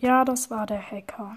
Ja, das war der Hacker.